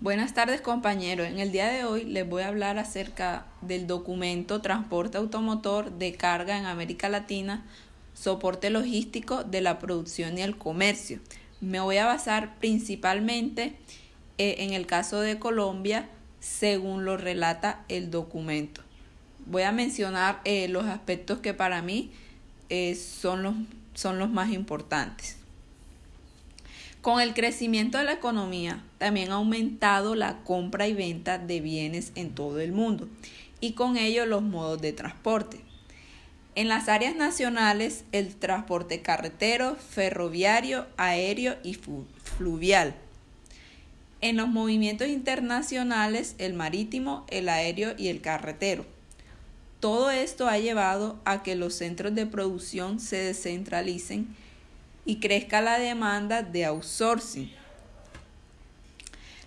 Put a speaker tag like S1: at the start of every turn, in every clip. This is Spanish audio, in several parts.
S1: Buenas tardes compañeros. En el día de hoy les voy a hablar acerca del documento Transporte Automotor de Carga en América Latina, soporte logístico de la producción y el comercio. Me voy a basar principalmente eh, en el caso de Colombia según lo relata el documento. Voy a mencionar eh, los aspectos que para mí eh, son, los, son los más importantes. Con el crecimiento de la economía, también ha aumentado la compra y venta de bienes en todo el mundo y con ello los modos de transporte. En las áreas nacionales, el transporte carretero, ferroviario, aéreo y fluvial. En los movimientos internacionales, el marítimo, el aéreo y el carretero. Todo esto ha llevado a que los centros de producción se descentralicen y crezca la demanda de outsourcing.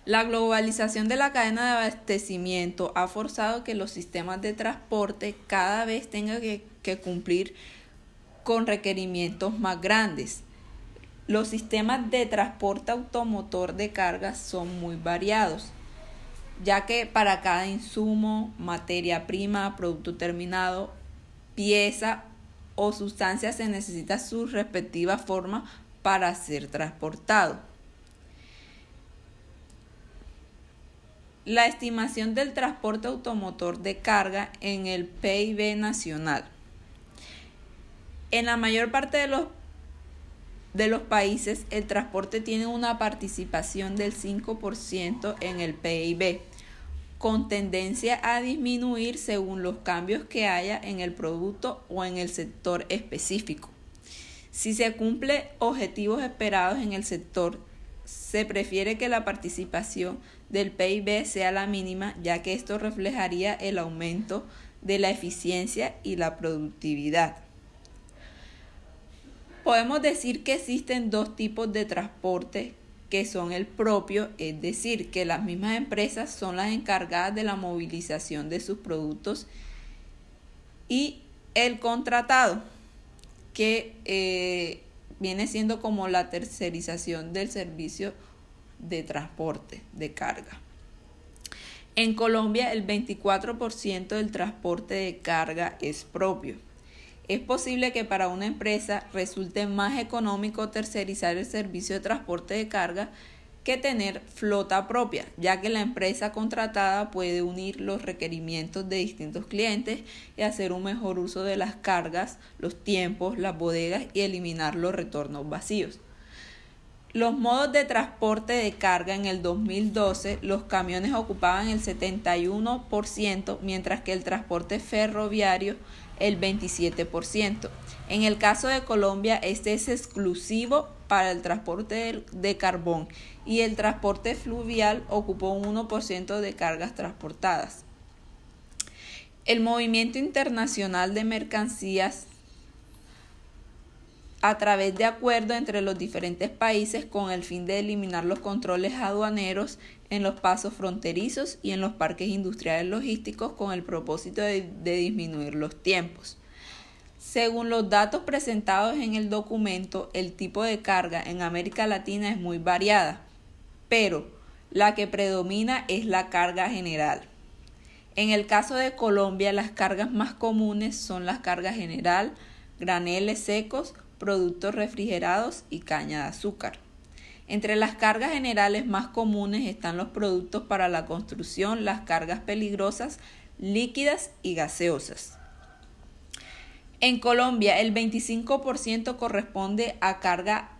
S1: La globalización de la cadena de abastecimiento ha forzado que los sistemas de transporte cada vez tengan que, cumplir con requerimientos más grandes. Los sistemas de transporte automotor de carga son muy variados, ya que para cada insumo, materia prima, producto terminado, pieza o sustancia se necesita su respectiva forma para ser transportado. La estimación del transporte automotor de carga en el PIB nacional. En la mayor parte de los, de los países, el transporte tiene una participación del 5% en el PIB con tendencia a disminuir según los cambios que haya en el producto o en el sector específico. Si se cumple objetivos esperados en el sector, se prefiere que la participación del PIB sea la mínima, ya que esto reflejaría el aumento de la eficiencia y la productividad. Podemos decir que existen dos tipos de transporte que son el propio, es decir, que las mismas empresas son las encargadas de la movilización de sus productos y el contratado, que eh, viene siendo como la tercerización del servicio de transporte de carga. En Colombia el 24% del transporte de carga es propio. Es posible que para una empresa resulte más económico tercerizar el servicio de transporte de carga que tener flota propia, ya que la empresa contratada puede unir los requerimientos de distintos clientes y hacer un mejor uso de las cargas, los tiempos, las bodegas y eliminar los retornos vacíos. Los modos de transporte de carga en el 2012, los camiones ocupaban el 71%, mientras que el transporte ferroviario el 27%. En el caso de Colombia, este es exclusivo para el transporte de carbón y el transporte fluvial ocupó un 1% de cargas transportadas. El movimiento internacional de mercancías a través de acuerdos entre los diferentes países con el fin de eliminar los controles aduaneros en los pasos fronterizos y en los parques industriales logísticos con el propósito de, disminuir los tiempos. Según los datos presentados en el documento, el tipo de carga en América Latina es muy variada, pero la que predomina es la carga general. En el caso de Colombia, las cargas más comunes son las cargas general, graneles secos, productos refrigerados y caña de azúcar. Entre las cargas generales más comunes están los productos para la construcción, las cargas peligrosas, líquidas y gaseosas. En Colombia, el 25% corresponde a carga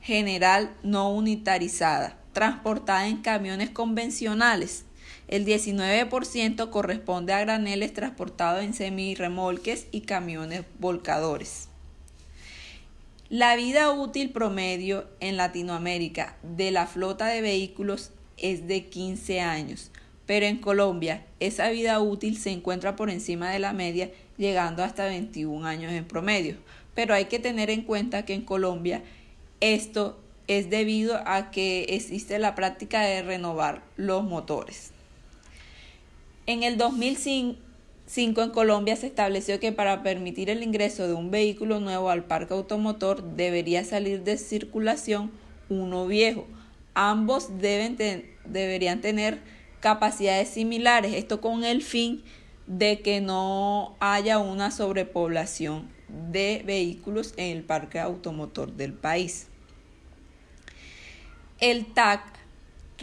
S1: general no unitarizada, transportada en camiones convencionales. El 19% corresponde a graneles transportados en semirremolques y camiones volcadores. La vida útil promedio en Latinoamérica de la flota de vehículos es de 15 años, pero en Colombia esa vida útil se encuentra por encima de la media, llegando hasta 21 años en promedio. Pero hay que tener en cuenta que en Colombia esto es debido a que existe la práctica de renovar los motores. En el 2005 5 en Colombia se estableció que para permitir el ingreso de un vehículo nuevo al parque automotor debería salir de circulación uno viejo. Ambos deben deberían tener capacidades similares, esto con el fin de que no haya una sobrepoblación de vehículos en el parque automotor del país. El TAC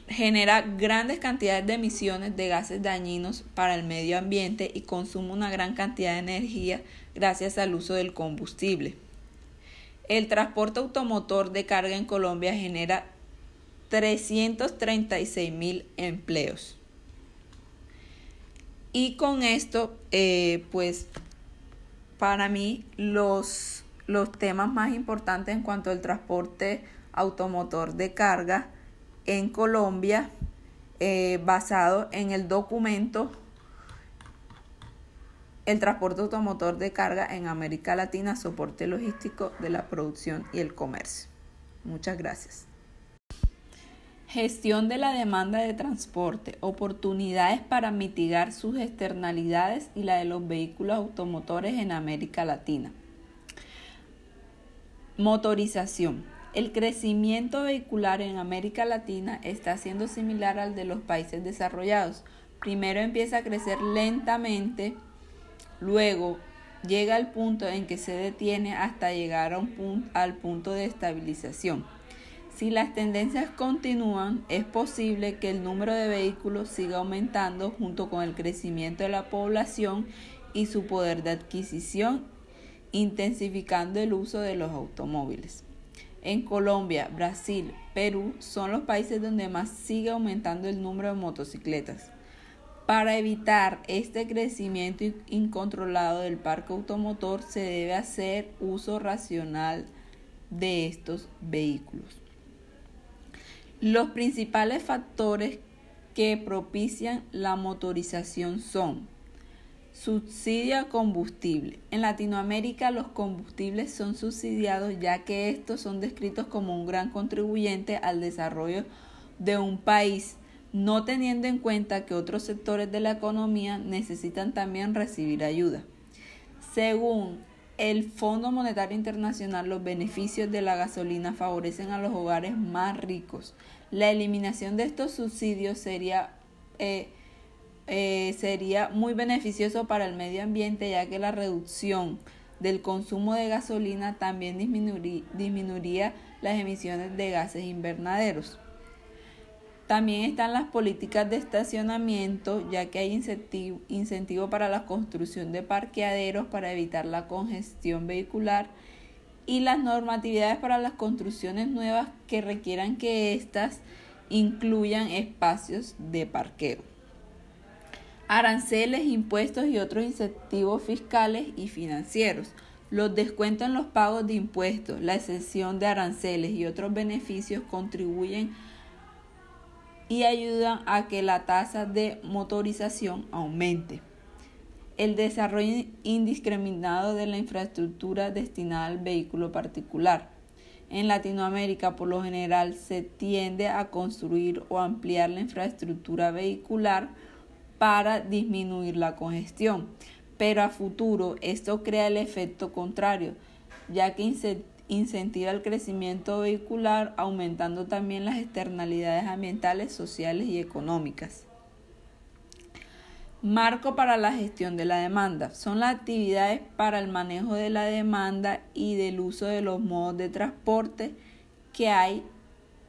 S1: genera grandes cantidades de emisiones de gases dañinos para el medio ambiente y consume una gran cantidad de energía gracias al uso del combustible. El transporte automotor de carga en Colombia genera 336 mil empleos. Y con esto, eh, pues para mí los, los temas más importantes en cuanto al transporte automotor de carga en Colombia, eh, basado en el documento El transporte automotor de carga en América Latina, soporte logístico de la producción y el comercio. Muchas gracias. Gestión de la demanda de transporte, oportunidades para mitigar sus externalidades y la de los vehículos automotores en América Latina. Motorización. El crecimiento vehicular en América Latina está siendo similar al de los países desarrollados. Primero empieza a crecer lentamente, luego llega al punto en que se detiene hasta llegar a un al punto de estabilización. Si las tendencias continúan, es posible que el número de vehículos siga aumentando junto con el crecimiento de la población y su poder de adquisición, intensificando el uso de los automóviles. En Colombia, Brasil, Perú son los países donde más sigue aumentando el número de motocicletas. Para evitar este crecimiento incontrolado del parque automotor se debe hacer uso racional de estos vehículos. Los principales factores que propician la motorización son subsidio a combustible. En Latinoamérica los combustibles son subsidiados ya que estos son descritos como un gran contribuyente al desarrollo de un país, no teniendo en cuenta que otros sectores de la economía necesitan también recibir ayuda. Según el Fondo Monetario Internacional, los beneficios de la gasolina favorecen a los hogares más ricos. La eliminación de estos subsidios sería, eh, eh, sería muy beneficioso para el medio ambiente, ya que la reducción del consumo de gasolina también disminuiría las emisiones de gases invernaderos. También están las políticas de estacionamiento, ya que hay incentivo, para la construcción de parqueaderos para evitar la congestión vehicular y las normatividades para las construcciones nuevas que requieran que éstas incluyan espacios de parqueo. Aranceles, impuestos y otros incentivos fiscales y financieros. Los descuentos en los pagos de impuestos, la excepción de aranceles y otros beneficios contribuyen y ayudan a que la tasa de motorización aumente. El desarrollo indiscriminado de la infraestructura destinada al vehículo particular. En Latinoamérica, por lo general, se tiende a construir o ampliar la infraestructura vehicular para disminuir la congestión, pero a futuro esto crea el efecto contrario, ya que incentiva el crecimiento vehicular, aumentando también las externalidades ambientales, sociales y económicas. Marco para la gestión de la demanda. Son las actividades para el manejo de la demanda y del uso de los modos de transporte que hay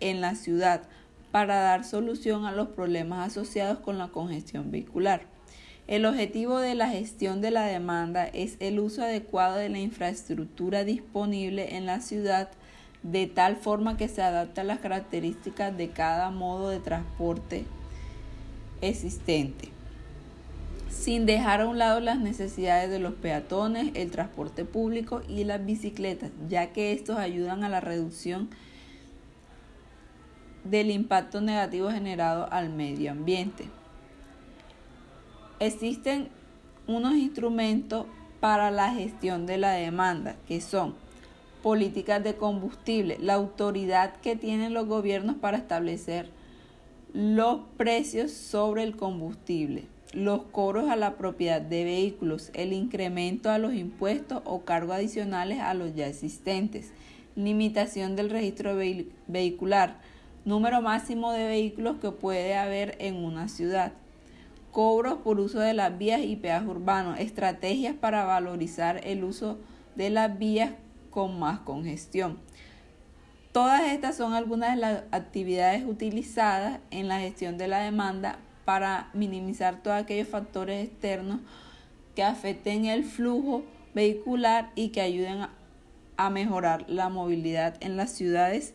S1: en la ciudad para dar solución a los problemas asociados con la congestión vehicular. El objetivo de la gestión de la demanda es el uso adecuado de la infraestructura disponible en la ciudad de tal forma que se adapte a las características de cada modo de transporte existente, sin dejar a un lado las necesidades de los peatones, el transporte público y las bicicletas, ya que estos ayudan a la reducción del impacto negativo generado al medio ambiente. Existen unos instrumentos para la gestión de la demanda, que son políticas de combustible, la autoridad que tienen los gobiernos para establecer los precios sobre el combustible, los cobros a la propiedad de vehículos, el incremento a los impuestos o cargos adicionales a los ya existentes, limitación del registro vehicular, número máximo de vehículos que puede haber en una ciudad, cobros por uso de las vías y peajes urbanos, estrategias para valorizar el uso de las vías con más congestión. Todas estas son algunas de las actividades utilizadas en la gestión de la demanda para minimizar todos aquellos factores externos que afecten el flujo vehicular y que ayuden a mejorar la movilidad en las ciudades